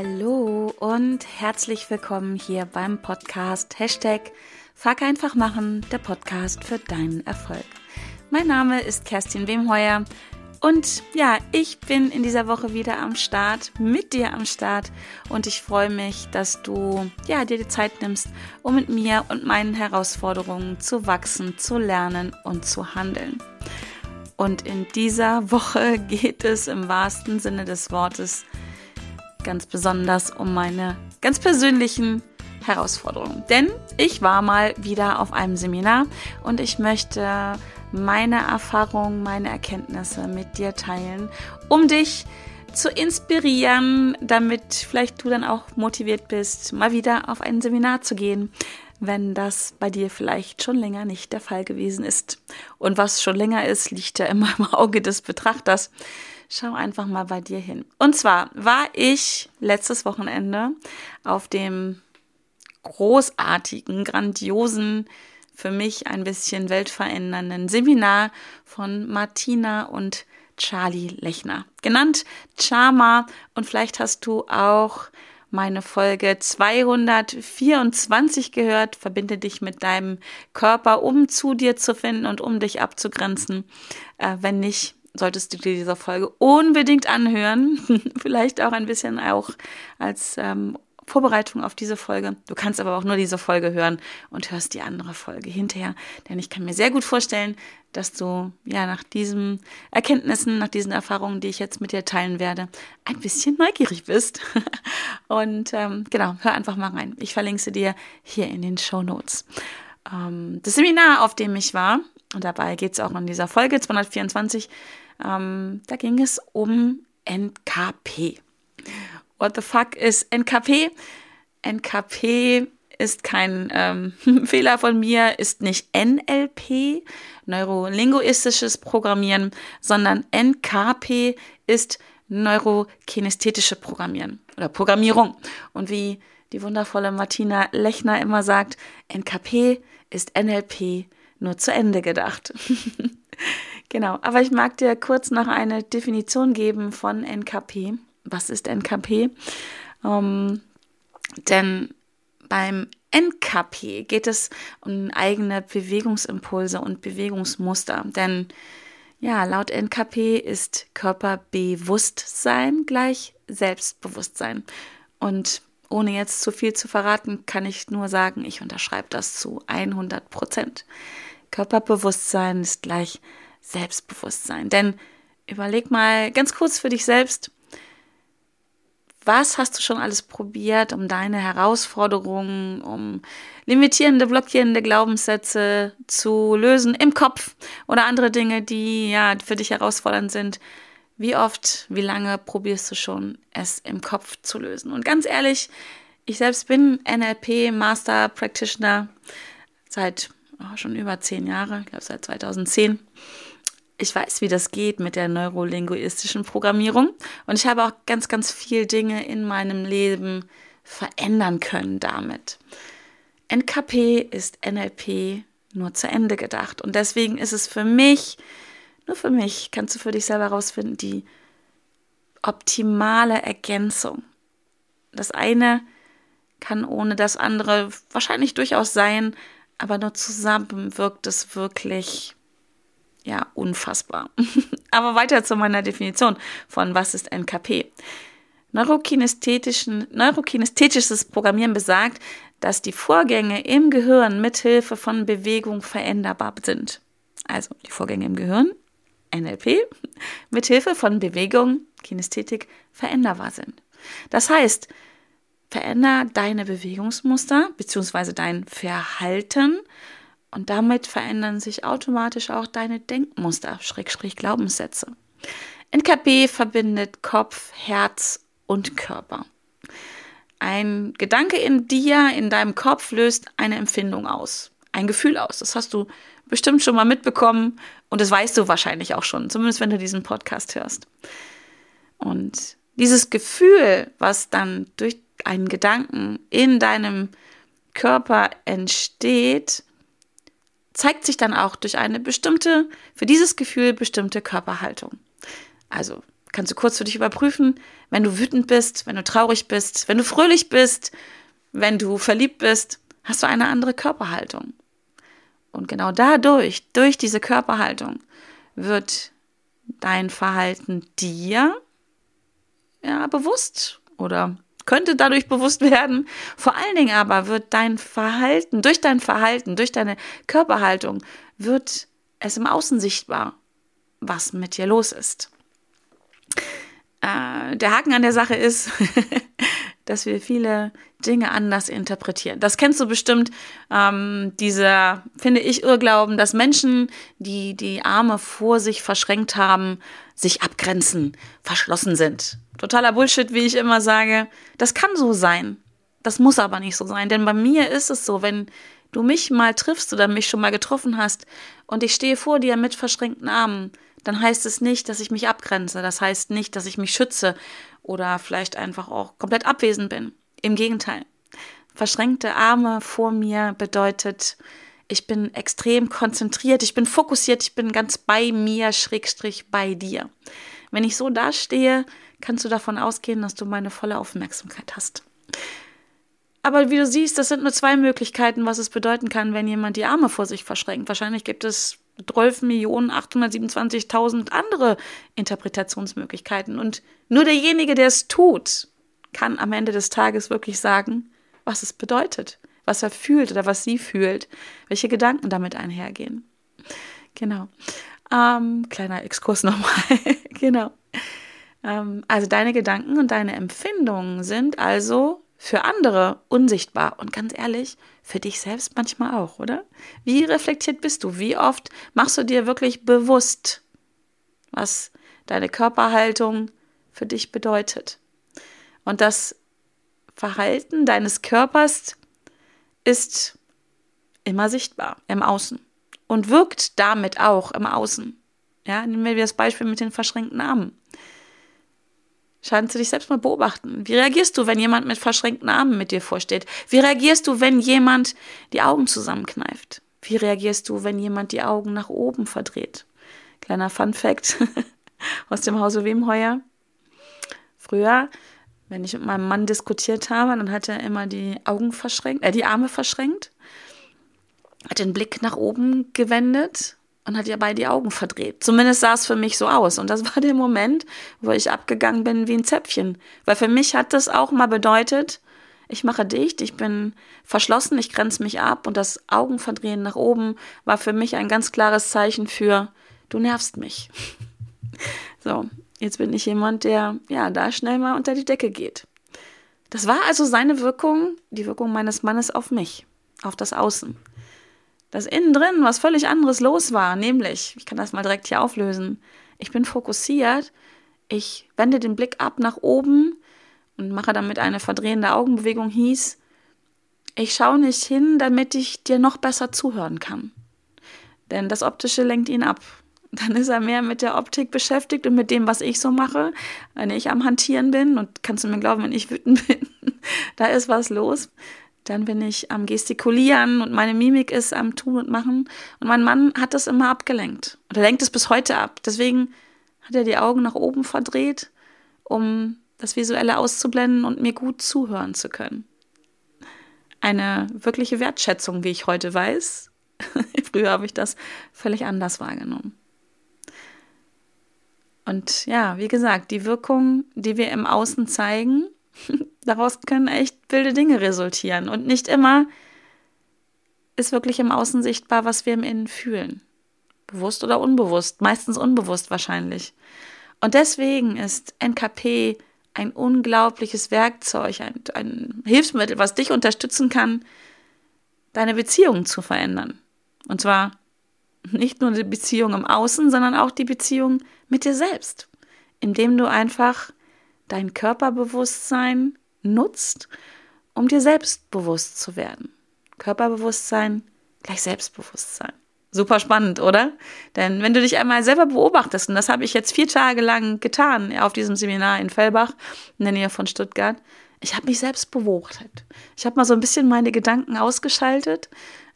Hallo und herzlich willkommen hier beim Podcast Hashtag Fuck einfach machen, der Podcast für deinen Erfolg. Mein Name ist Kerstin Wemheuer und ja, ich bin in dieser Woche wieder am Start, mit dir am Start und ich freue mich, dass du ja dir die Zeit nimmst, um mit mir und meinen Herausforderungen zu wachsen, zu lernen und zu handeln. Und in dieser Woche geht es im wahrsten Sinne des Wortes ganz besonders um meine ganz persönlichen Herausforderungen. Denn ich war mal wieder auf einem Seminar und ich möchte meine Erfahrungen, meine Erkenntnisse mit dir teilen, um dich zu inspirieren, damit vielleicht du dann auch motiviert bist, mal wieder auf ein Seminar zu gehen, wenn das bei dir vielleicht schon länger nicht der Fall gewesen ist. Und was schon länger ist, liegt ja immer im Auge des Betrachters. Schau einfach mal bei dir hin. Und zwar war ich letztes Wochenende auf dem großartigen, grandiosen, für mich ein bisschen weltverändernden Seminar von Martina und Charlie Lechner, genannt Charma. Und vielleicht hast du auch meine Folge 224 gehört. Verbinde dich mit deinem Körper, um zu dir zu finden und um dich abzugrenzen. Äh, wenn nicht, solltest du dir diese Folge unbedingt anhören. Vielleicht auch ein bisschen auch als ähm, Vorbereitung auf diese Folge. Du kannst aber auch nur diese Folge hören und hörst die andere Folge hinterher. Denn ich kann mir sehr gut vorstellen, dass du ja nach diesen Erkenntnissen, nach diesen Erfahrungen, die ich jetzt mit dir teilen werde, ein bisschen neugierig bist. und ähm, genau, hör einfach mal rein. Ich verlinke sie dir hier in den Show Notes. Ähm, das Seminar, auf dem ich war, und dabei geht es auch in dieser Folge 224, ähm, da ging es um NKP. What the fuck ist NKP? NKP ist kein ähm, Fehler von mir, ist nicht NLP, neurolinguistisches Programmieren, sondern NKP ist neurokinesthetische Programmieren oder Programmierung. Und wie die wundervolle Martina Lechner immer sagt, NKP ist NLP nur zu Ende gedacht. genau, aber ich mag dir kurz noch eine Definition geben von NKP. Was ist NKP? Ähm, denn beim NKP geht es um eigene Bewegungsimpulse und Bewegungsmuster. Denn ja, laut NKP ist Körperbewusstsein gleich Selbstbewusstsein. Und ohne jetzt zu viel zu verraten, kann ich nur sagen, ich unterschreibe das zu 100 Prozent. Körperbewusstsein ist gleich Selbstbewusstsein. Denn überleg mal ganz kurz für dich selbst, was hast du schon alles probiert, um deine Herausforderungen, um limitierende, blockierende Glaubenssätze zu lösen im Kopf oder andere Dinge, die ja für dich herausfordernd sind? Wie oft, wie lange probierst du schon, es im Kopf zu lösen? Und ganz ehrlich, ich selbst bin NLP Master Practitioner seit oh, schon über zehn Jahren, ich glaube seit 2010 ich weiß, wie das geht mit der neurolinguistischen Programmierung und ich habe auch ganz, ganz viel Dinge in meinem Leben verändern können damit. NKP ist NLP nur zu Ende gedacht und deswegen ist es für mich, nur für mich, kannst du für dich selber herausfinden, die optimale Ergänzung. Das eine kann ohne das andere wahrscheinlich durchaus sein, aber nur zusammen wirkt es wirklich ja, unfassbar. Aber weiter zu meiner Definition von was ist NKP. Neurokinesthetisches Programmieren besagt, dass die Vorgänge im Gehirn mithilfe von Bewegung veränderbar sind. Also die Vorgänge im Gehirn, NLP, mithilfe von Bewegung, Kinästhetik, veränderbar sind. Das heißt, veränder deine Bewegungsmuster bzw. dein Verhalten und damit verändern sich automatisch auch deine Denkmuster, Schrägstrich Glaubenssätze. NKP verbindet Kopf, Herz und Körper. Ein Gedanke in dir, in deinem Kopf löst eine Empfindung aus, ein Gefühl aus. Das hast du bestimmt schon mal mitbekommen und das weißt du wahrscheinlich auch schon, zumindest wenn du diesen Podcast hörst. Und dieses Gefühl, was dann durch einen Gedanken in deinem Körper entsteht, zeigt sich dann auch durch eine bestimmte, für dieses Gefühl bestimmte Körperhaltung. Also kannst du kurz für dich überprüfen, wenn du wütend bist, wenn du traurig bist, wenn du fröhlich bist, wenn du verliebt bist, hast du eine andere Körperhaltung. Und genau dadurch, durch diese Körperhaltung, wird dein Verhalten dir ja bewusst oder könnte dadurch bewusst werden. Vor allen Dingen aber wird dein Verhalten, durch dein Verhalten, durch deine Körperhaltung, wird es im Außen sichtbar, was mit dir los ist. Äh, der Haken an der Sache ist, dass wir viele Dinge anders interpretieren. Das kennst du bestimmt, ähm, dieser, finde ich, Irrglauben, dass Menschen, die die Arme vor sich verschränkt haben, sich abgrenzen, verschlossen sind. Totaler Bullshit, wie ich immer sage. Das kann so sein. Das muss aber nicht so sein. Denn bei mir ist es so, wenn du mich mal triffst oder mich schon mal getroffen hast und ich stehe vor dir mit verschränkten Armen, dann heißt es nicht, dass ich mich abgrenze. Das heißt nicht, dass ich mich schütze oder vielleicht einfach auch komplett abwesend bin. Im Gegenteil. Verschränkte Arme vor mir bedeutet, ich bin extrem konzentriert, ich bin fokussiert, ich bin ganz bei mir, schrägstrich bei dir. Wenn ich so dastehe, kannst du davon ausgehen, dass du meine volle Aufmerksamkeit hast. Aber wie du siehst, das sind nur zwei Möglichkeiten, was es bedeuten kann, wenn jemand die Arme vor sich verschränkt. Wahrscheinlich gibt es 12.827.000 andere Interpretationsmöglichkeiten. Und nur derjenige, der es tut, kann am Ende des Tages wirklich sagen, was es bedeutet, was er fühlt oder was sie fühlt, welche Gedanken damit einhergehen. Genau. Ähm, kleiner Exkurs nochmal. genau. Ähm, also deine Gedanken und deine Empfindungen sind also für andere unsichtbar und ganz ehrlich, für dich selbst manchmal auch, oder? Wie reflektiert bist du? Wie oft machst du dir wirklich bewusst, was deine Körperhaltung für dich bedeutet? Und das Verhalten deines Körpers ist immer sichtbar im Außen und wirkt damit auch im Außen. Ja, nehmen wir das Beispiel mit den verschränkten Armen. Scheinst du dich selbst mal beobachten. Wie reagierst du, wenn jemand mit verschränkten Armen mit dir vorsteht? Wie reagierst du, wenn jemand die Augen zusammenkneift? Wie reagierst du, wenn jemand die Augen nach oben verdreht? Kleiner Fun Fact aus dem Hause Wemheuer. Früher, wenn ich mit meinem Mann diskutiert habe, dann hat er immer die Augen verschränkt, äh, die Arme verschränkt, hat den Blick nach oben gewendet und hat ihr beide die Augen verdreht. Zumindest sah es für mich so aus. Und das war der Moment, wo ich abgegangen bin wie ein Zäpfchen. Weil für mich hat das auch mal bedeutet, ich mache dicht, ich bin verschlossen, ich grenze mich ab und das Augenverdrehen nach oben war für mich ein ganz klares Zeichen für, du nervst mich. so, jetzt bin ich jemand, der ja da schnell mal unter die Decke geht. Das war also seine Wirkung, die Wirkung meines Mannes auf mich, auf das Außen dass innen drin was völlig anderes los war, nämlich, ich kann das mal direkt hier auflösen, ich bin fokussiert, ich wende den Blick ab nach oben und mache damit eine verdrehende Augenbewegung, hieß, ich schaue nicht hin, damit ich dir noch besser zuhören kann. Denn das Optische lenkt ihn ab. Dann ist er mehr mit der Optik beschäftigt und mit dem, was ich so mache, wenn ich am Hantieren bin. Und kannst du mir glauben, wenn ich wütend bin, da ist was los. Dann bin ich am Gestikulieren und meine Mimik ist am Tun und Machen. Und mein Mann hat das immer abgelenkt. Und er lenkt es bis heute ab. Deswegen hat er die Augen nach oben verdreht, um das Visuelle auszublenden und mir gut zuhören zu können. Eine wirkliche Wertschätzung, wie ich heute weiß. Früher habe ich das völlig anders wahrgenommen. Und ja, wie gesagt, die Wirkung, die wir im Außen zeigen, daraus können echt wilde Dinge resultieren. Und nicht immer ist wirklich im Außen sichtbar, was wir im Innen fühlen. Bewusst oder unbewusst, meistens unbewusst wahrscheinlich. Und deswegen ist NKP ein unglaubliches Werkzeug, ein, ein Hilfsmittel, was dich unterstützen kann, deine Beziehungen zu verändern. Und zwar nicht nur die Beziehung im Außen, sondern auch die Beziehung mit dir selbst, indem du einfach dein Körperbewusstsein nutzt, um dir selbstbewusst zu werden. Körperbewusstsein gleich Selbstbewusstsein. Super spannend, oder? Denn wenn du dich einmal selber beobachtest, und das habe ich jetzt vier Tage lang getan auf diesem Seminar in Fellbach in der Nähe von Stuttgart, ich habe mich selbst beobachtet. Ich habe mal so ein bisschen meine Gedanken ausgeschaltet,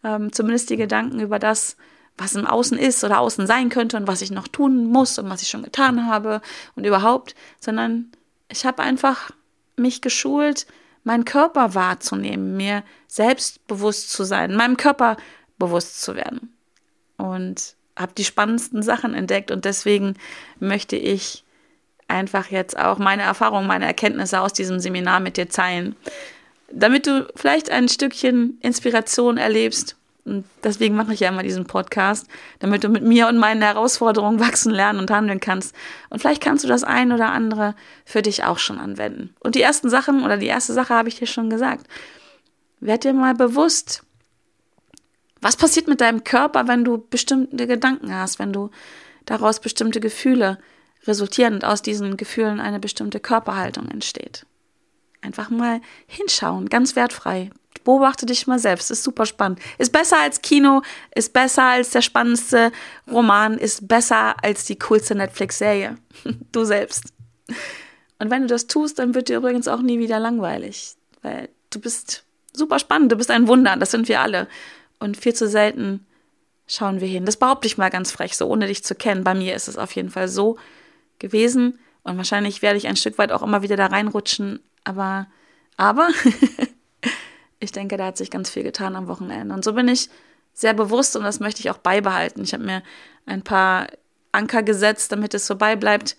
ähm, zumindest die Gedanken über das, was im Außen ist oder außen sein könnte und was ich noch tun muss und was ich schon getan habe und überhaupt, sondern ich habe einfach mich geschult, meinen Körper wahrzunehmen, mir selbstbewusst zu sein, meinem Körper bewusst zu werden. Und habe die spannendsten Sachen entdeckt und deswegen möchte ich einfach jetzt auch meine Erfahrungen, meine Erkenntnisse aus diesem Seminar mit dir teilen, damit du vielleicht ein Stückchen Inspiration erlebst. Und deswegen mache ich ja immer diesen Podcast, damit du mit mir und meinen Herausforderungen wachsen, lernen und handeln kannst. Und vielleicht kannst du das ein oder andere für dich auch schon anwenden. Und die ersten Sachen oder die erste Sache habe ich dir schon gesagt. Werd dir mal bewusst, was passiert mit deinem Körper, wenn du bestimmte Gedanken hast, wenn du daraus bestimmte Gefühle resultieren und aus diesen Gefühlen eine bestimmte Körperhaltung entsteht? Einfach mal hinschauen, ganz wertfrei. Beobachte dich mal selbst, ist super spannend. Ist besser als Kino, ist besser als der spannendste Roman, ist besser als die coolste Netflix-Serie. Du selbst. Und wenn du das tust, dann wird dir übrigens auch nie wieder langweilig, weil du bist super spannend, du bist ein Wunder, das sind wir alle. Und viel zu selten schauen wir hin. Das behaupte ich mal ganz frech, so ohne dich zu kennen. Bei mir ist es auf jeden Fall so gewesen. Und wahrscheinlich werde ich ein Stück weit auch immer wieder da reinrutschen. Aber, aber, ich denke, da hat sich ganz viel getan am Wochenende. Und so bin ich sehr bewusst und das möchte ich auch beibehalten. Ich habe mir ein paar Anker gesetzt, damit es so beibleibt.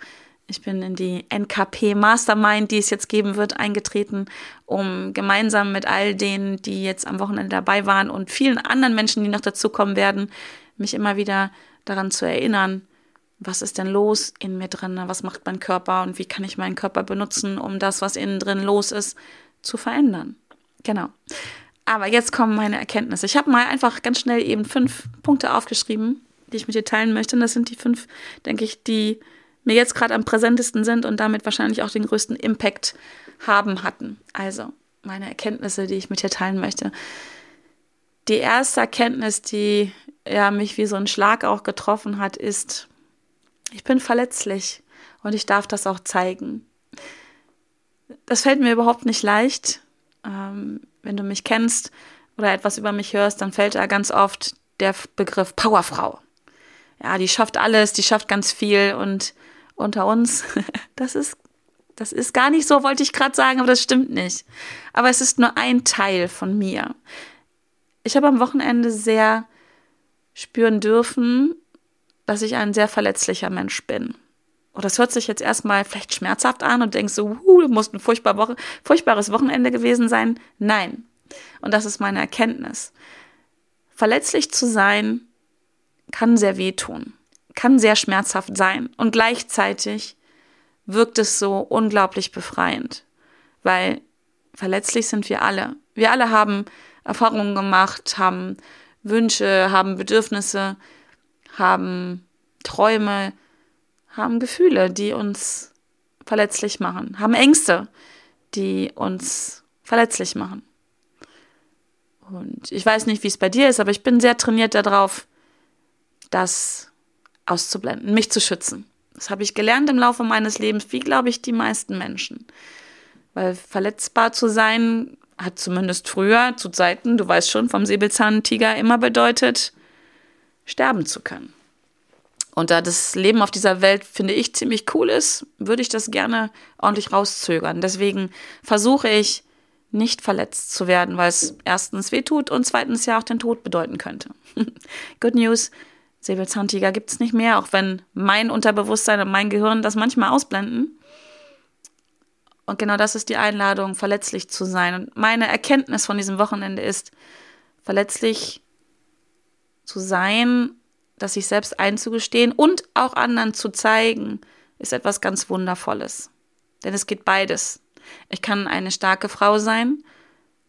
Ich bin in die NKP Mastermind, die es jetzt geben wird, eingetreten, um gemeinsam mit all denen, die jetzt am Wochenende dabei waren und vielen anderen Menschen, die noch dazukommen werden, mich immer wieder daran zu erinnern, was ist denn los in mir drin, was macht mein Körper und wie kann ich meinen Körper benutzen, um das, was innen drin los ist, zu verändern. Genau. Aber jetzt kommen meine Erkenntnisse. Ich habe mal einfach ganz schnell eben fünf Punkte aufgeschrieben, die ich mit dir teilen möchte. Und das sind die fünf, denke ich, die mir jetzt gerade am präsentesten sind und damit wahrscheinlich auch den größten Impact haben hatten. Also meine Erkenntnisse, die ich mit dir teilen möchte. Die erste Erkenntnis, die ja, mich wie so ein Schlag auch getroffen hat, ist, ich bin verletzlich und ich darf das auch zeigen. Das fällt mir überhaupt nicht leicht. Ähm, wenn du mich kennst oder etwas über mich hörst, dann fällt da ganz oft der Begriff Powerfrau. Ja, die schafft alles, die schafft ganz viel und unter uns. Das ist, das ist gar nicht so, wollte ich gerade sagen, aber das stimmt nicht. Aber es ist nur ein Teil von mir. Ich habe am Wochenende sehr spüren dürfen, dass ich ein sehr verletzlicher Mensch bin. Und das hört sich jetzt erstmal vielleicht schmerzhaft an und denkst so, uh, muss ein furchtbar Woche, furchtbares Wochenende gewesen sein. Nein. Und das ist meine Erkenntnis. Verletzlich zu sein kann sehr wehtun kann sehr schmerzhaft sein und gleichzeitig wirkt es so unglaublich befreiend, weil verletzlich sind wir alle. Wir alle haben Erfahrungen gemacht, haben Wünsche, haben Bedürfnisse, haben Träume, haben Gefühle, die uns verletzlich machen, haben Ängste, die uns verletzlich machen. Und ich weiß nicht, wie es bei dir ist, aber ich bin sehr trainiert darauf, dass auszublenden, mich zu schützen. Das habe ich gelernt im Laufe meines Lebens, wie glaube ich die meisten Menschen. Weil verletzbar zu sein hat zumindest früher zu Zeiten, du weißt schon, vom Säbelzahntiger immer bedeutet, sterben zu können. Und da das Leben auf dieser Welt, finde ich, ziemlich cool ist, würde ich das gerne ordentlich rauszögern. Deswegen versuche ich, nicht verletzt zu werden, weil es erstens weh tut und zweitens ja auch den Tod bedeuten könnte. Good News, Säbelzahntiger gibt es nicht mehr, auch wenn mein Unterbewusstsein und mein Gehirn das manchmal ausblenden. Und genau das ist die Einladung, verletzlich zu sein. Und meine Erkenntnis von diesem Wochenende ist, verletzlich zu sein, das sich selbst einzugestehen und auch anderen zu zeigen, ist etwas ganz Wundervolles. Denn es geht beides. Ich kann eine starke Frau sein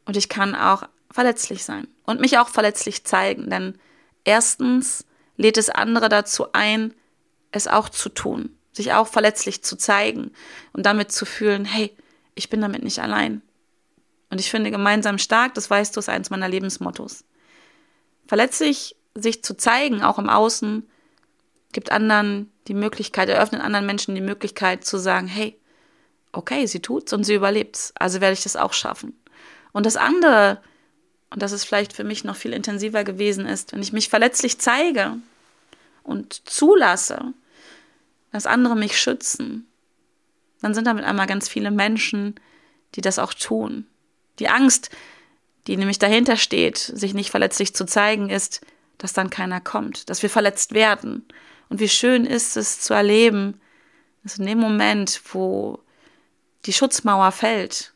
und ich kann auch verletzlich sein und mich auch verletzlich zeigen. Denn erstens lädt es andere dazu ein, es auch zu tun, sich auch verletzlich zu zeigen und damit zu fühlen, hey, ich bin damit nicht allein. Und ich finde gemeinsam stark, das weißt du, ist eins meiner Lebensmottos. Verletzlich sich zu zeigen, auch im Außen, gibt anderen die Möglichkeit, eröffnet anderen Menschen die Möglichkeit zu sagen, hey, okay, sie tut's und sie überlebt's, also werde ich das auch schaffen. Und das andere, und dass es vielleicht für mich noch viel intensiver gewesen ist, wenn ich mich verletzlich zeige und zulasse, dass andere mich schützen, dann sind damit einmal ganz viele Menschen, die das auch tun. Die Angst, die nämlich dahinter steht, sich nicht verletzlich zu zeigen, ist, dass dann keiner kommt, dass wir verletzt werden. Und wie schön ist es zu erleben, dass in dem Moment, wo die Schutzmauer fällt,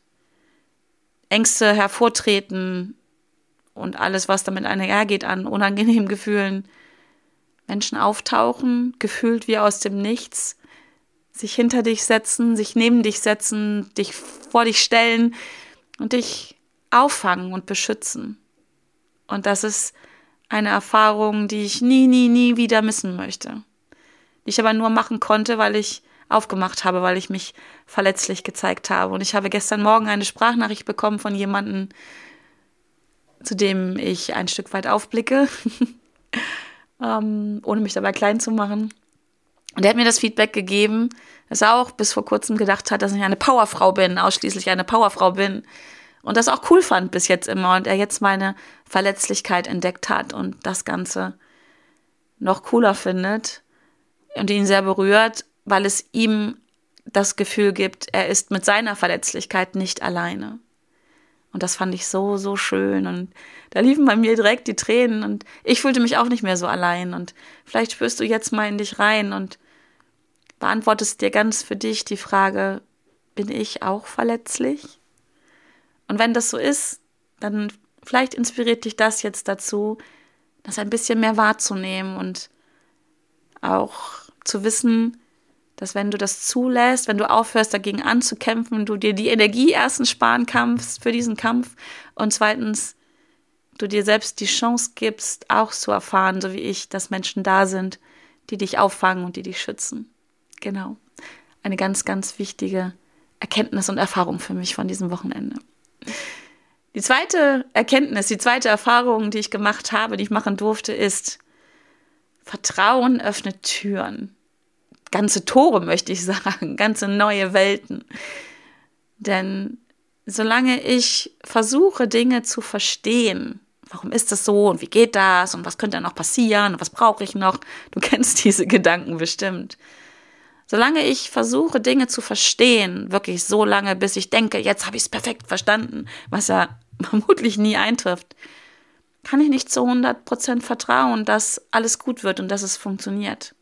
Ängste hervortreten und alles, was damit einhergeht an unangenehmen Gefühlen, Menschen auftauchen, gefühlt wie aus dem Nichts, sich hinter dich setzen, sich neben dich setzen, dich vor dich stellen und dich auffangen und beschützen. Und das ist eine Erfahrung, die ich nie, nie, nie wieder missen möchte. Die ich aber nur machen konnte, weil ich aufgemacht habe, weil ich mich verletzlich gezeigt habe. Und ich habe gestern Morgen eine Sprachnachricht bekommen von jemandem, zu dem ich ein Stück weit aufblicke, ähm, ohne mich dabei klein zu machen. Und er hat mir das Feedback gegeben, dass er auch bis vor kurzem gedacht hat, dass ich eine Powerfrau bin, ausschließlich eine Powerfrau bin. Und das auch cool fand bis jetzt immer. Und er jetzt meine Verletzlichkeit entdeckt hat und das Ganze noch cooler findet und ihn sehr berührt, weil es ihm das Gefühl gibt, er ist mit seiner Verletzlichkeit nicht alleine. Und das fand ich so, so schön. Und da liefen bei mir direkt die Tränen und ich fühlte mich auch nicht mehr so allein. Und vielleicht spürst du jetzt mal in dich rein und beantwortest dir ganz für dich die Frage, bin ich auch verletzlich? Und wenn das so ist, dann vielleicht inspiriert dich das jetzt dazu, das ein bisschen mehr wahrzunehmen und auch zu wissen, dass wenn du das zulässt, wenn du aufhörst, dagegen anzukämpfen, du dir die Energie erstens sparen kannst für diesen Kampf und zweitens du dir selbst die Chance gibst, auch zu erfahren, so wie ich, dass Menschen da sind, die dich auffangen und die dich schützen. Genau. Eine ganz, ganz wichtige Erkenntnis und Erfahrung für mich von diesem Wochenende. Die zweite Erkenntnis, die zweite Erfahrung, die ich gemacht habe, die ich machen durfte, ist, Vertrauen öffnet Türen ganze Tore, möchte ich sagen, ganze neue Welten. Denn solange ich versuche, Dinge zu verstehen, warum ist das so und wie geht das und was könnte noch passieren und was brauche ich noch, du kennst diese Gedanken bestimmt. Solange ich versuche, Dinge zu verstehen, wirklich so lange, bis ich denke, jetzt habe ich es perfekt verstanden, was ja vermutlich nie eintrifft, kann ich nicht zu 100% vertrauen, dass alles gut wird und dass es funktioniert.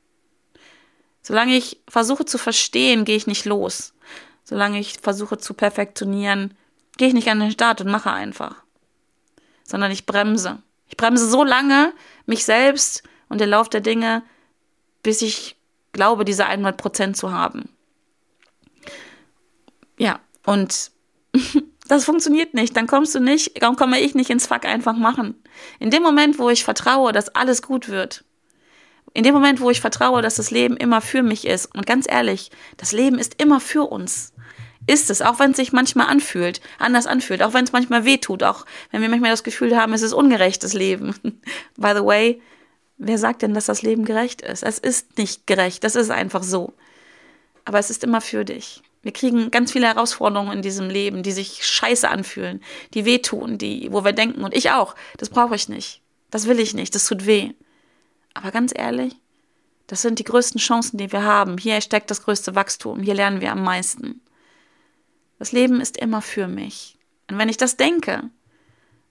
Solange ich versuche zu verstehen, gehe ich nicht los. Solange ich versuche zu perfektionieren, gehe ich nicht an den Start und mache einfach. Sondern ich bremse. Ich bremse so lange mich selbst und den Lauf der Dinge, bis ich glaube, diese 100 Prozent zu haben. Ja, und das funktioniert nicht. Dann kommst du nicht, dann komme ich nicht ins Fuck einfach machen. In dem Moment, wo ich vertraue, dass alles gut wird, in dem Moment, wo ich vertraue, dass das Leben immer für mich ist, und ganz ehrlich, das Leben ist immer für uns. Ist es, auch wenn es sich manchmal anfühlt, anders anfühlt, auch wenn es manchmal weh tut, auch wenn wir manchmal das Gefühl haben, es ist ungerecht, das Leben. By the way, wer sagt denn, dass das Leben gerecht ist? Es ist nicht gerecht, das ist einfach so. Aber es ist immer für dich. Wir kriegen ganz viele Herausforderungen in diesem Leben, die sich scheiße anfühlen, die wehtun, die, wo wir denken, und ich auch, das brauche ich nicht. Das will ich nicht, das tut weh. Aber ganz ehrlich, das sind die größten Chancen, die wir haben. Hier steckt das größte Wachstum. Hier lernen wir am meisten. Das Leben ist immer für mich. Und wenn ich das denke,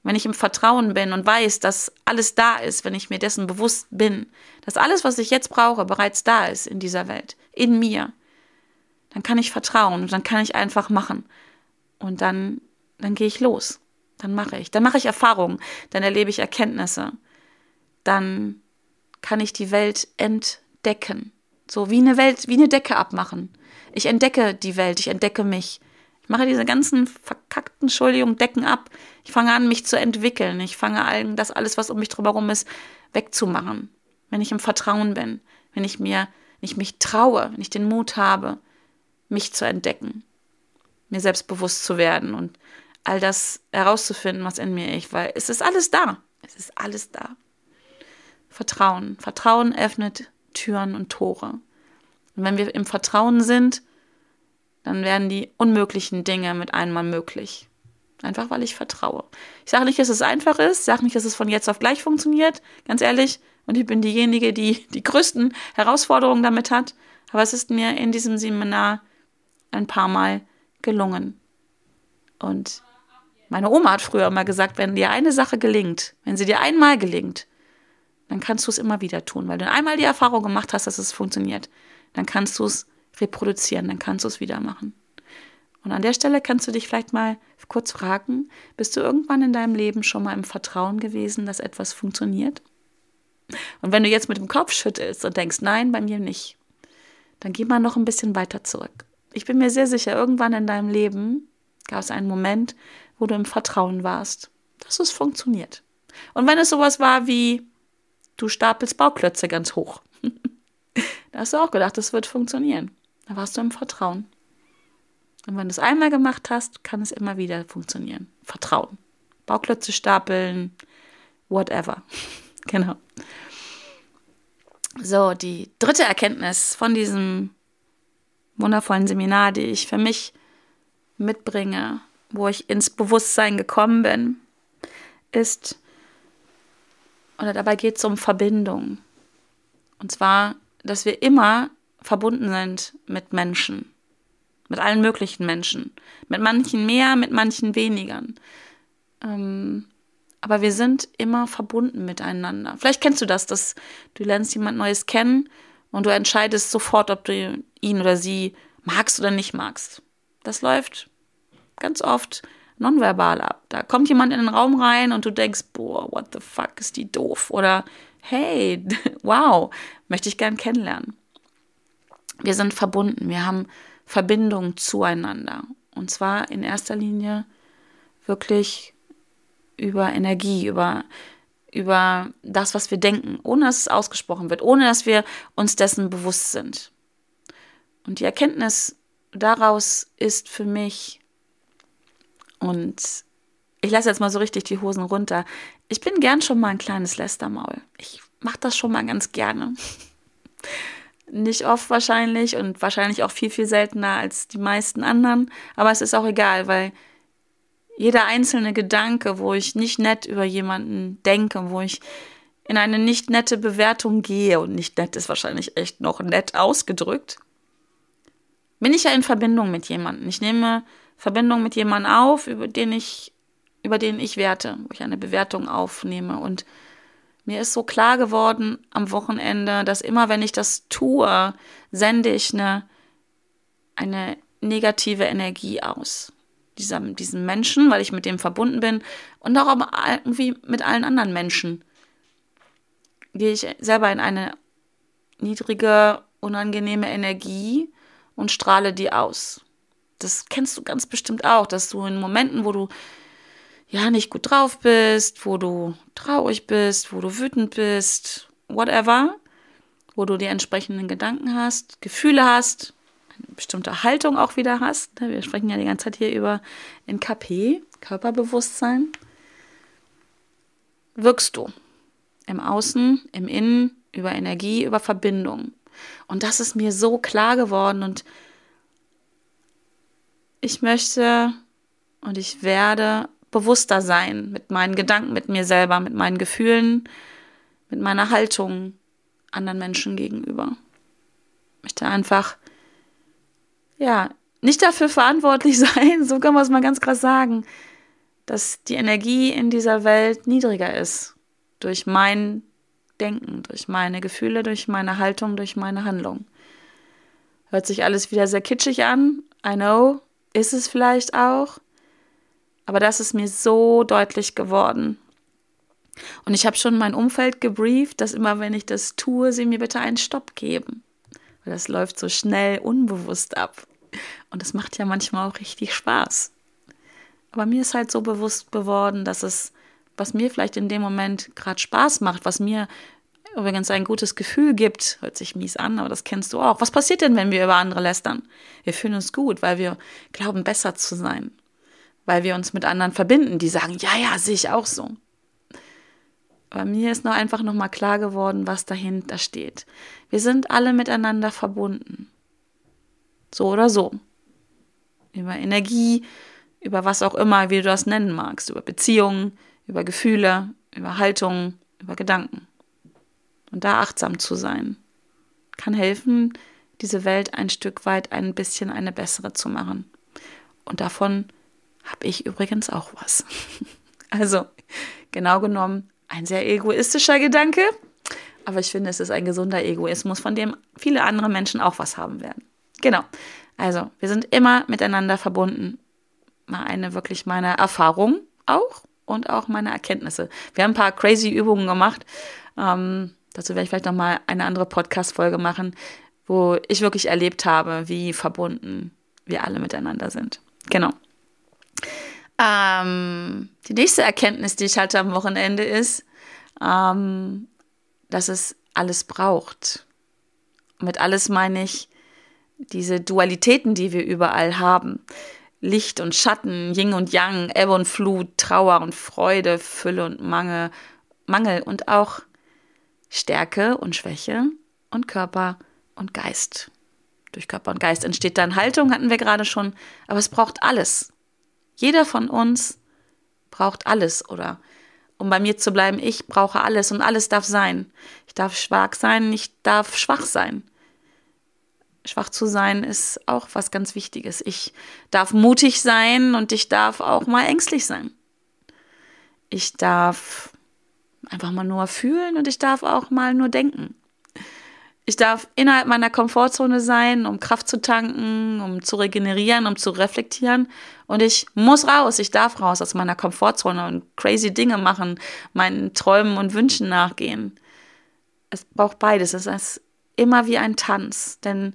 wenn ich im Vertrauen bin und weiß, dass alles da ist, wenn ich mir dessen bewusst bin, dass alles, was ich jetzt brauche, bereits da ist in dieser Welt, in mir, dann kann ich vertrauen und dann kann ich einfach machen. Und dann, dann gehe ich los. Dann mache ich. Dann mache ich Erfahrungen. Dann erlebe ich Erkenntnisse. Dann kann ich die Welt entdecken. So wie eine Welt, wie eine Decke abmachen. Ich entdecke die Welt, ich entdecke mich. Ich mache diese ganzen verkackten, Entschuldigung, Decken ab. Ich fange an, mich zu entwickeln. Ich fange an, das alles, was um mich drumherum ist, wegzumachen. Wenn ich im Vertrauen bin, wenn ich mir, wenn ich mich traue, wenn ich den Mut habe, mich zu entdecken, mir selbstbewusst zu werden und all das herauszufinden, was in mir ist, weil es ist alles da. Es ist alles da. Vertrauen. Vertrauen öffnet Türen und Tore. Und wenn wir im Vertrauen sind, dann werden die unmöglichen Dinge mit einmal möglich. Einfach weil ich vertraue. Ich sage nicht, dass es einfach ist, sage nicht, dass es von jetzt auf gleich funktioniert, ganz ehrlich. Und ich bin diejenige, die die größten Herausforderungen damit hat. Aber es ist mir in diesem Seminar ein paar Mal gelungen. Und meine Oma hat früher immer gesagt, wenn dir eine Sache gelingt, wenn sie dir einmal gelingt, dann kannst du es immer wieder tun, weil du einmal die Erfahrung gemacht hast, dass es funktioniert. Dann kannst du es reproduzieren, dann kannst du es wieder machen. Und an der Stelle kannst du dich vielleicht mal kurz fragen, bist du irgendwann in deinem Leben schon mal im Vertrauen gewesen, dass etwas funktioniert? Und wenn du jetzt mit dem Kopf schüttelst und denkst, nein, bei mir nicht, dann geh mal noch ein bisschen weiter zurück. Ich bin mir sehr sicher, irgendwann in deinem Leben gab es einen Moment, wo du im Vertrauen warst, dass es funktioniert. Und wenn es sowas war wie, du stapelst Bauklötze ganz hoch, da hast du auch gedacht, das wird funktionieren. Da warst du im Vertrauen. Und wenn du es einmal gemacht hast, kann es immer wieder funktionieren. Vertrauen. Bauklötze stapeln, whatever. genau. So, die dritte Erkenntnis von diesem wundervollen Seminar, die ich für mich mitbringe, wo ich ins Bewusstsein gekommen bin, ist, oder dabei geht es um Verbindung. Und zwar, dass wir immer verbunden sind mit Menschen, mit allen möglichen Menschen, mit manchen mehr, mit manchen weniger. Ähm, aber wir sind immer verbunden miteinander. Vielleicht kennst du das, dass du lernst jemand Neues kennen und du entscheidest sofort, ob du ihn oder sie magst oder nicht magst. Das läuft ganz oft nonverbal ab. Da kommt jemand in den Raum rein und du denkst, boah, what the fuck ist die doof? Oder hey, wow, möchte ich gern kennenlernen. Wir sind verbunden, wir haben Verbindung zueinander. Und zwar in erster Linie wirklich über Energie, über, über das, was wir denken, ohne dass es ausgesprochen wird, ohne dass wir uns dessen bewusst sind. Und die Erkenntnis daraus ist für mich, und ich lasse jetzt mal so richtig die Hosen runter, ich bin gern schon mal ein kleines Lästermaul. Ich mache das schon mal ganz gerne. Nicht oft wahrscheinlich und wahrscheinlich auch viel, viel seltener als die meisten anderen, aber es ist auch egal, weil jeder einzelne Gedanke, wo ich nicht nett über jemanden denke, wo ich in eine nicht nette Bewertung gehe, und nicht nett ist wahrscheinlich echt noch nett ausgedrückt, bin ich ja in Verbindung mit jemandem. Ich nehme Verbindung mit jemandem auf, über den ich, über den ich werte, wo ich eine Bewertung aufnehme. Und mir ist so klar geworden am Wochenende, dass immer wenn ich das tue, sende ich eine, eine negative Energie aus diesem, diesem Menschen, weil ich mit dem verbunden bin und auch irgendwie mit allen anderen Menschen. Gehe ich selber in eine niedrige, unangenehme Energie und strahle die aus. Das kennst du ganz bestimmt auch, dass du in Momenten, wo du ja nicht gut drauf bist, wo du traurig bist, wo du wütend bist, whatever, wo du die entsprechenden Gedanken hast, Gefühle hast, eine bestimmte Haltung auch wieder hast. Ne? Wir sprechen ja die ganze Zeit hier über NKP, Körperbewusstsein. Wirkst du im Außen, im Innen, über Energie, über Verbindung. Und das ist mir so klar geworden und ich möchte und ich werde bewusster sein mit meinen Gedanken, mit mir selber, mit meinen Gefühlen, mit meiner Haltung anderen Menschen gegenüber. Ich möchte einfach ja, nicht dafür verantwortlich sein, so kann man es mal ganz krass sagen, dass die Energie in dieser Welt niedriger ist. Durch mein Denken, durch meine Gefühle, durch meine Haltung, durch meine Handlung. Hört sich alles wieder sehr kitschig an. I know, ist es vielleicht auch. Aber das ist mir so deutlich geworden. Und ich habe schon mein Umfeld gebrieft, dass immer, wenn ich das tue, sie mir bitte einen Stopp geben. Weil das läuft so schnell unbewusst ab. Und das macht ja manchmal auch richtig Spaß. Aber mir ist halt so bewusst geworden, dass es, was mir vielleicht in dem Moment gerade Spaß macht, was mir übrigens ein gutes Gefühl gibt, hört sich mies an, aber das kennst du auch. Was passiert denn, wenn wir über andere lästern? Wir fühlen uns gut, weil wir glauben, besser zu sein. Weil wir uns mit anderen verbinden, die sagen, ja, ja, sehe ich auch so. Bei mir ist noch einfach nochmal klar geworden, was dahinter steht. Wir sind alle miteinander verbunden. So oder so. Über Energie, über was auch immer, wie du das nennen magst, über Beziehungen, über Gefühle, über Haltungen, über Gedanken. Und da achtsam zu sein, kann helfen, diese Welt ein Stück weit ein bisschen eine bessere zu machen. Und davon habe ich übrigens auch was. Also, genau genommen, ein sehr egoistischer Gedanke, aber ich finde, es ist ein gesunder Egoismus, von dem viele andere Menschen auch was haben werden. Genau. Also, wir sind immer miteinander verbunden. Mal eine wirklich meine Erfahrung auch und auch meine Erkenntnisse. Wir haben ein paar crazy Übungen gemacht. Ähm, dazu werde ich vielleicht nochmal eine andere Podcast-Folge machen, wo ich wirklich erlebt habe, wie verbunden wir alle miteinander sind. Genau. Ähm, die nächste Erkenntnis, die ich hatte am Wochenende, ist, ähm, dass es alles braucht. Mit alles meine ich diese Dualitäten, die wir überall haben. Licht und Schatten, Yin und Yang, Ebbe und Flut, Trauer und Freude, Fülle und Mangel, Mangel und auch Stärke und Schwäche und Körper und Geist. Durch Körper und Geist entsteht dann Haltung, hatten wir gerade schon, aber es braucht alles. Jeder von uns braucht alles oder um bei mir zu bleiben, ich brauche alles und alles darf sein. Ich darf stark sein, ich darf schwach sein. Schwach zu sein ist auch was ganz Wichtiges. Ich darf mutig sein und ich darf auch mal ängstlich sein. Ich darf einfach mal nur fühlen und ich darf auch mal nur denken. Ich darf innerhalb meiner Komfortzone sein, um Kraft zu tanken, um zu regenerieren, um zu reflektieren. Und ich muss raus, ich darf raus aus meiner Komfortzone und crazy Dinge machen, meinen Träumen und Wünschen nachgehen. Es braucht beides. Es ist immer wie ein Tanz. Denn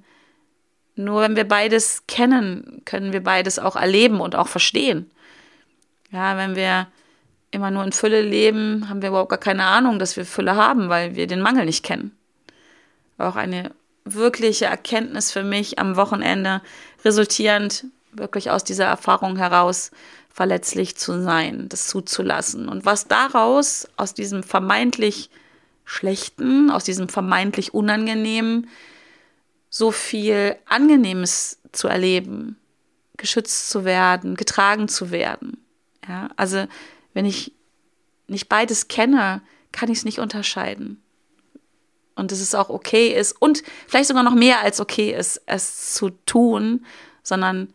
nur wenn wir beides kennen, können wir beides auch erleben und auch verstehen. Ja, wenn wir immer nur in Fülle leben, haben wir überhaupt gar keine Ahnung, dass wir Fülle haben, weil wir den Mangel nicht kennen auch eine wirkliche Erkenntnis für mich am Wochenende, resultierend wirklich aus dieser Erfahrung heraus, verletzlich zu sein, das zuzulassen. Und was daraus, aus diesem vermeintlich Schlechten, aus diesem vermeintlich Unangenehmen, so viel Angenehmes zu erleben, geschützt zu werden, getragen zu werden. Ja, also wenn ich nicht beides kenne, kann ich es nicht unterscheiden und dass es auch okay ist und vielleicht sogar noch mehr als okay ist, es zu tun, sondern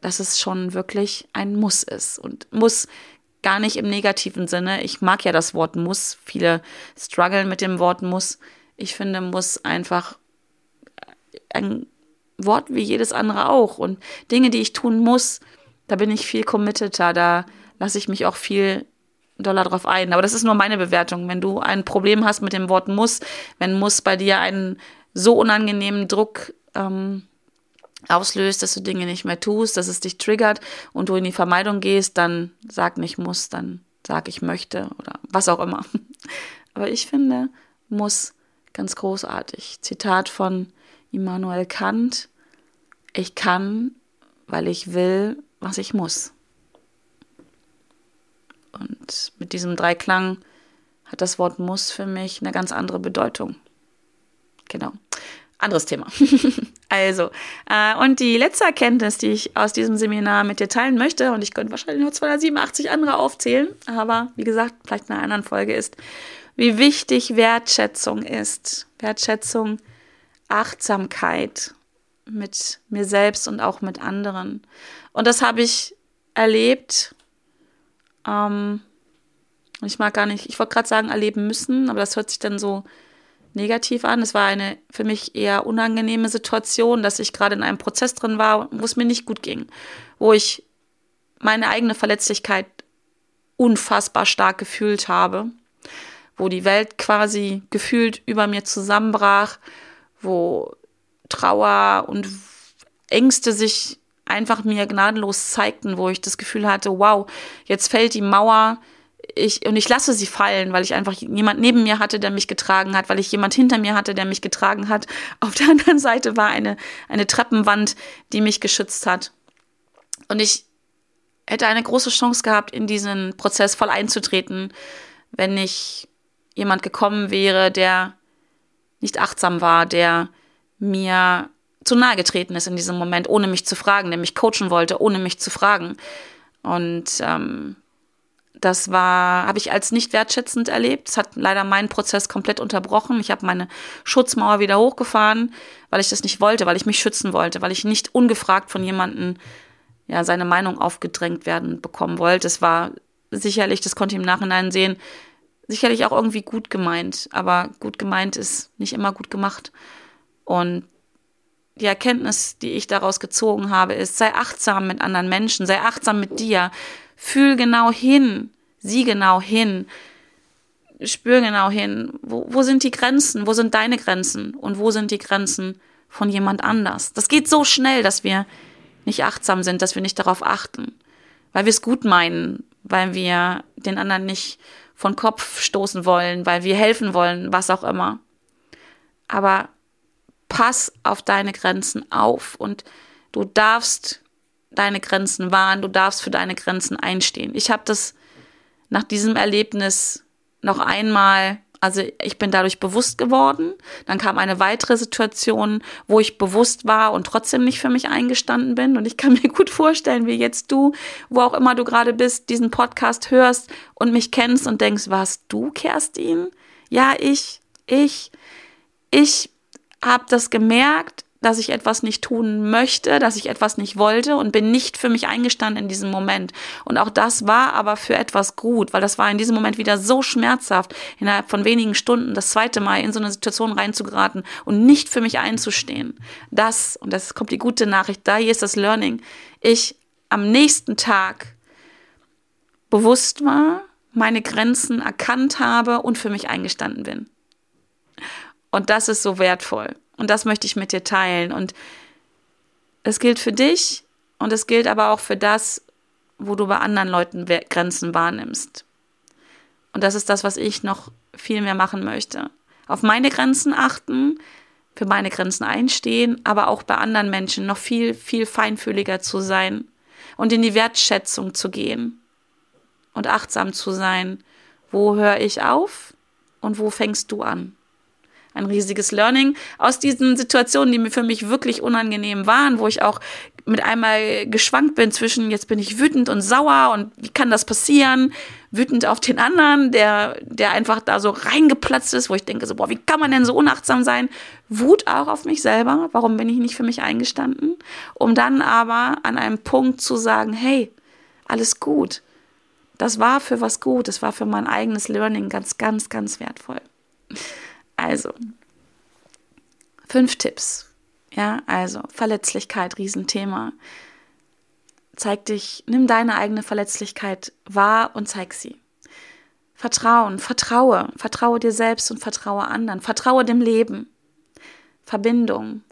dass es schon wirklich ein Muss ist und muss gar nicht im negativen Sinne. Ich mag ja das Wort muss. Viele strugglen mit dem Wort muss. Ich finde muss einfach ein Wort wie jedes andere auch und Dinge, die ich tun muss, da bin ich viel committeter, da lasse ich mich auch viel Dollar drauf ein. Aber das ist nur meine Bewertung. Wenn du ein Problem hast mit dem Wort muss, wenn muss bei dir einen so unangenehmen Druck ähm, auslöst, dass du Dinge nicht mehr tust, dass es dich triggert und du in die Vermeidung gehst, dann sag nicht muss, dann sag ich möchte oder was auch immer. Aber ich finde muss ganz großartig. Zitat von Immanuel Kant. Ich kann, weil ich will, was ich muss. Und mit diesem Dreiklang hat das Wort muss für mich eine ganz andere Bedeutung. Genau. Anderes Thema. also, äh, und die letzte Erkenntnis, die ich aus diesem Seminar mit dir teilen möchte, und ich könnte wahrscheinlich nur 287 andere aufzählen, aber wie gesagt, vielleicht in einer anderen Folge ist, wie wichtig Wertschätzung ist. Wertschätzung, Achtsamkeit mit mir selbst und auch mit anderen. Und das habe ich erlebt ähm, ich mag gar nicht, ich wollte gerade sagen, erleben müssen, aber das hört sich dann so negativ an. Es war eine für mich eher unangenehme Situation, dass ich gerade in einem Prozess drin war, wo es mir nicht gut ging, wo ich meine eigene Verletzlichkeit unfassbar stark gefühlt habe, wo die Welt quasi gefühlt über mir zusammenbrach, wo Trauer und Ängste sich einfach mir gnadenlos zeigten, wo ich das Gefühl hatte, wow, jetzt fällt die Mauer, ich, und ich lasse sie fallen, weil ich einfach jemand neben mir hatte, der mich getragen hat, weil ich jemand hinter mir hatte, der mich getragen hat. Auf der anderen Seite war eine, eine Treppenwand, die mich geschützt hat. Und ich hätte eine große Chance gehabt, in diesen Prozess voll einzutreten, wenn nicht jemand gekommen wäre, der nicht achtsam war, der mir zu nahe getreten ist in diesem Moment, ohne mich zu fragen, der mich coachen wollte, ohne mich zu fragen. Und ähm, das war, habe ich als nicht wertschätzend erlebt. Es hat leider meinen Prozess komplett unterbrochen. Ich habe meine Schutzmauer wieder hochgefahren, weil ich das nicht wollte, weil ich mich schützen wollte, weil ich nicht ungefragt von jemandem ja seine Meinung aufgedrängt werden bekommen wollte. Es war sicherlich, das konnte ich im Nachhinein sehen, sicherlich auch irgendwie gut gemeint, aber gut gemeint ist nicht immer gut gemacht. Und die Erkenntnis, die ich daraus gezogen habe, ist, sei achtsam mit anderen Menschen, sei achtsam mit dir, fühl genau hin, sieh genau hin, spür genau hin, wo, wo sind die Grenzen, wo sind deine Grenzen und wo sind die Grenzen von jemand anders. Das geht so schnell, dass wir nicht achtsam sind, dass wir nicht darauf achten, weil wir es gut meinen, weil wir den anderen nicht von Kopf stoßen wollen, weil wir helfen wollen, was auch immer. Aber pass auf deine Grenzen auf und du darfst deine Grenzen wahren, du darfst für deine Grenzen einstehen. Ich habe das nach diesem Erlebnis noch einmal also ich bin dadurch bewusst geworden. Dann kam eine weitere Situation, wo ich bewusst war und trotzdem nicht für mich eingestanden bin. Und ich kann mir gut vorstellen, wie jetzt du, wo auch immer du gerade bist, diesen Podcast hörst und mich kennst und denkst, warst du, Kerstin? Ja, ich, ich, ich habe das gemerkt dass ich etwas nicht tun möchte, dass ich etwas nicht wollte und bin nicht für mich eingestanden in diesem Moment. Und auch das war aber für etwas gut, weil das war in diesem Moment wieder so schmerzhaft, innerhalb von wenigen Stunden das zweite Mal in so eine Situation reinzugeraten und nicht für mich einzustehen. Das, und das kommt die gute Nachricht, da hier ist das Learning, ich am nächsten Tag bewusst war, meine Grenzen erkannt habe und für mich eingestanden bin. Und das ist so wertvoll. Und das möchte ich mit dir teilen. Und es gilt für dich und es gilt aber auch für das, wo du bei anderen Leuten Grenzen wahrnimmst. Und das ist das, was ich noch viel mehr machen möchte. Auf meine Grenzen achten, für meine Grenzen einstehen, aber auch bei anderen Menschen noch viel, viel feinfühliger zu sein und in die Wertschätzung zu gehen und achtsam zu sein. Wo höre ich auf und wo fängst du an? Ein riesiges Learning aus diesen Situationen, die mir für mich wirklich unangenehm waren, wo ich auch mit einmal geschwankt bin zwischen jetzt bin ich wütend und sauer und wie kann das passieren? Wütend auf den anderen, der, der einfach da so reingeplatzt ist, wo ich denke so, boah, wie kann man denn so unachtsam sein? Wut auch auf mich selber. Warum bin ich nicht für mich eingestanden? Um dann aber an einem Punkt zu sagen, hey, alles gut. Das war für was gut. Das war für mein eigenes Learning ganz, ganz, ganz wertvoll. Also, fünf Tipps. Ja, also Verletzlichkeit, Riesenthema. Zeig dich, nimm deine eigene Verletzlichkeit wahr und zeig sie. Vertrauen, vertraue, vertraue dir selbst und vertraue anderen, vertraue dem Leben. Verbindung.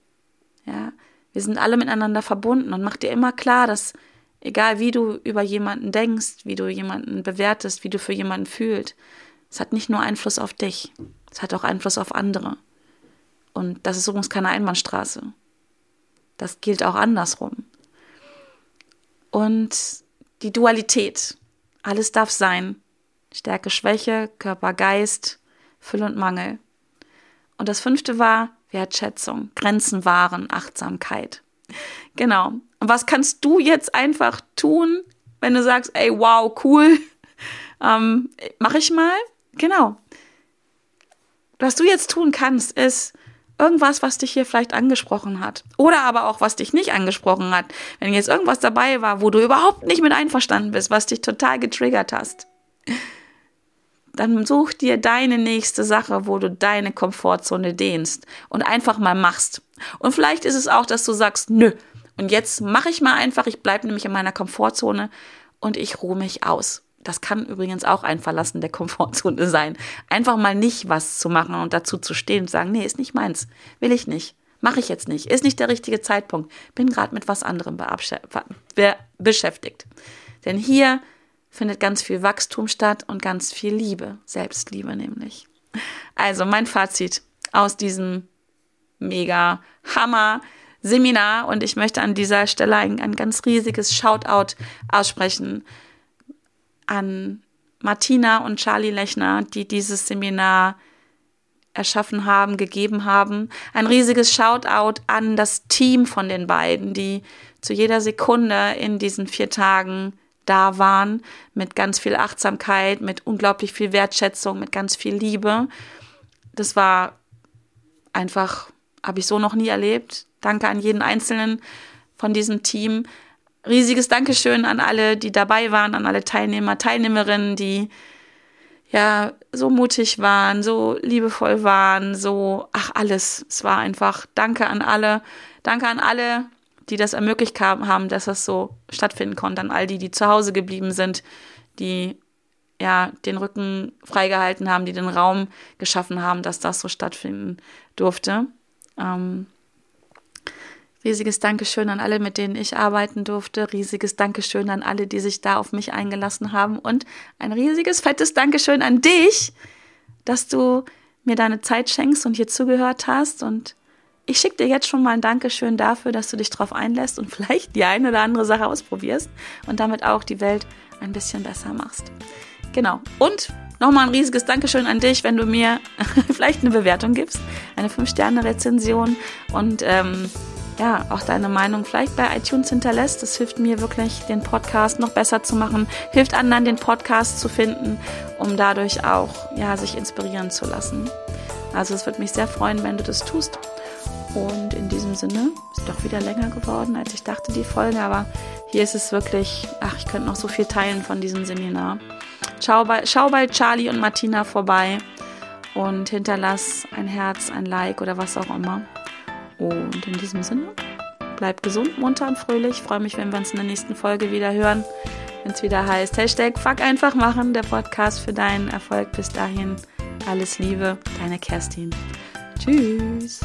Ja, wir sind alle miteinander verbunden und mach dir immer klar, dass egal wie du über jemanden denkst, wie du jemanden bewertest, wie du für jemanden fühlst, es hat nicht nur Einfluss auf dich, es hat auch Einfluss auf andere. Und das ist übrigens keine Einbahnstraße. Das gilt auch andersrum. Und die Dualität. Alles darf sein. Stärke, Schwäche, Körper, Geist, Fülle und Mangel. Und das fünfte war Wertschätzung, Grenzen wahren, Achtsamkeit. Genau. Und was kannst du jetzt einfach tun, wenn du sagst, ey, wow, cool, ähm, mach ich mal? Genau. Was du jetzt tun kannst, ist irgendwas, was dich hier vielleicht angesprochen hat. Oder aber auch, was dich nicht angesprochen hat. Wenn jetzt irgendwas dabei war, wo du überhaupt nicht mit einverstanden bist, was dich total getriggert hast, dann such dir deine nächste Sache, wo du deine Komfortzone dehnst und einfach mal machst. Und vielleicht ist es auch, dass du sagst, nö, und jetzt mache ich mal einfach, ich bleibe nämlich in meiner Komfortzone und ich ruhe mich aus. Das kann übrigens auch ein Verlassen der Komfortzone sein. Einfach mal nicht was zu machen und dazu zu stehen und sagen, nee, ist nicht meins, will ich nicht, mache ich jetzt nicht, ist nicht der richtige Zeitpunkt, bin gerade mit was anderem beschäftigt. Denn hier findet ganz viel Wachstum statt und ganz viel Liebe, Selbstliebe nämlich. Also mein Fazit aus diesem mega Hammer Seminar und ich möchte an dieser Stelle ein, ein ganz riesiges Shoutout aussprechen an Martina und Charlie Lechner, die dieses Seminar erschaffen haben, gegeben haben. Ein riesiges Shoutout an das Team von den beiden, die zu jeder Sekunde in diesen vier Tagen da waren, mit ganz viel Achtsamkeit, mit unglaublich viel Wertschätzung, mit ganz viel Liebe. Das war einfach, habe ich so noch nie erlebt. Danke an jeden Einzelnen von diesem Team. Riesiges Dankeschön an alle, die dabei waren, an alle Teilnehmer, Teilnehmerinnen, die ja so mutig waren, so liebevoll waren, so, ach alles. Es war einfach Danke an alle. Danke an alle, die das ermöglicht haben, dass das so stattfinden konnte, an all die, die zu Hause geblieben sind, die ja den Rücken freigehalten haben, die den Raum geschaffen haben, dass das so stattfinden durfte. Ähm, riesiges Dankeschön an alle, mit denen ich arbeiten durfte. Riesiges Dankeschön an alle, die sich da auf mich eingelassen haben. Und ein riesiges, fettes Dankeschön an dich, dass du mir deine Zeit schenkst und hier zugehört hast und ich schicke dir jetzt schon mal ein Dankeschön dafür, dass du dich darauf einlässt und vielleicht die eine oder andere Sache ausprobierst und damit auch die Welt ein bisschen besser machst. Genau. Und nochmal ein riesiges Dankeschön an dich, wenn du mir vielleicht eine Bewertung gibst, eine 5-Sterne-Rezension und ähm, ja, auch deine Meinung vielleicht bei iTunes hinterlässt. Das hilft mir wirklich, den Podcast noch besser zu machen, hilft anderen, den Podcast zu finden, um dadurch auch ja, sich inspirieren zu lassen. Also es würde mich sehr freuen, wenn du das tust. Und in diesem Sinne ist doch wieder länger geworden, als ich dachte, die Folge. Aber hier ist es wirklich, ach, ich könnte noch so viel teilen von diesem Seminar. Schau bei, schau bei Charlie und Martina vorbei und hinterlass ein Herz, ein Like oder was auch immer. Und in diesem Sinne, bleib gesund, munter und fröhlich. Ich freue mich, wenn wir uns in der nächsten Folge wieder hören. Wenn es wieder heißt, Hashtag Fuck einfach machen, der Podcast für deinen Erfolg. Bis dahin, alles Liebe, deine Kerstin. Tschüss.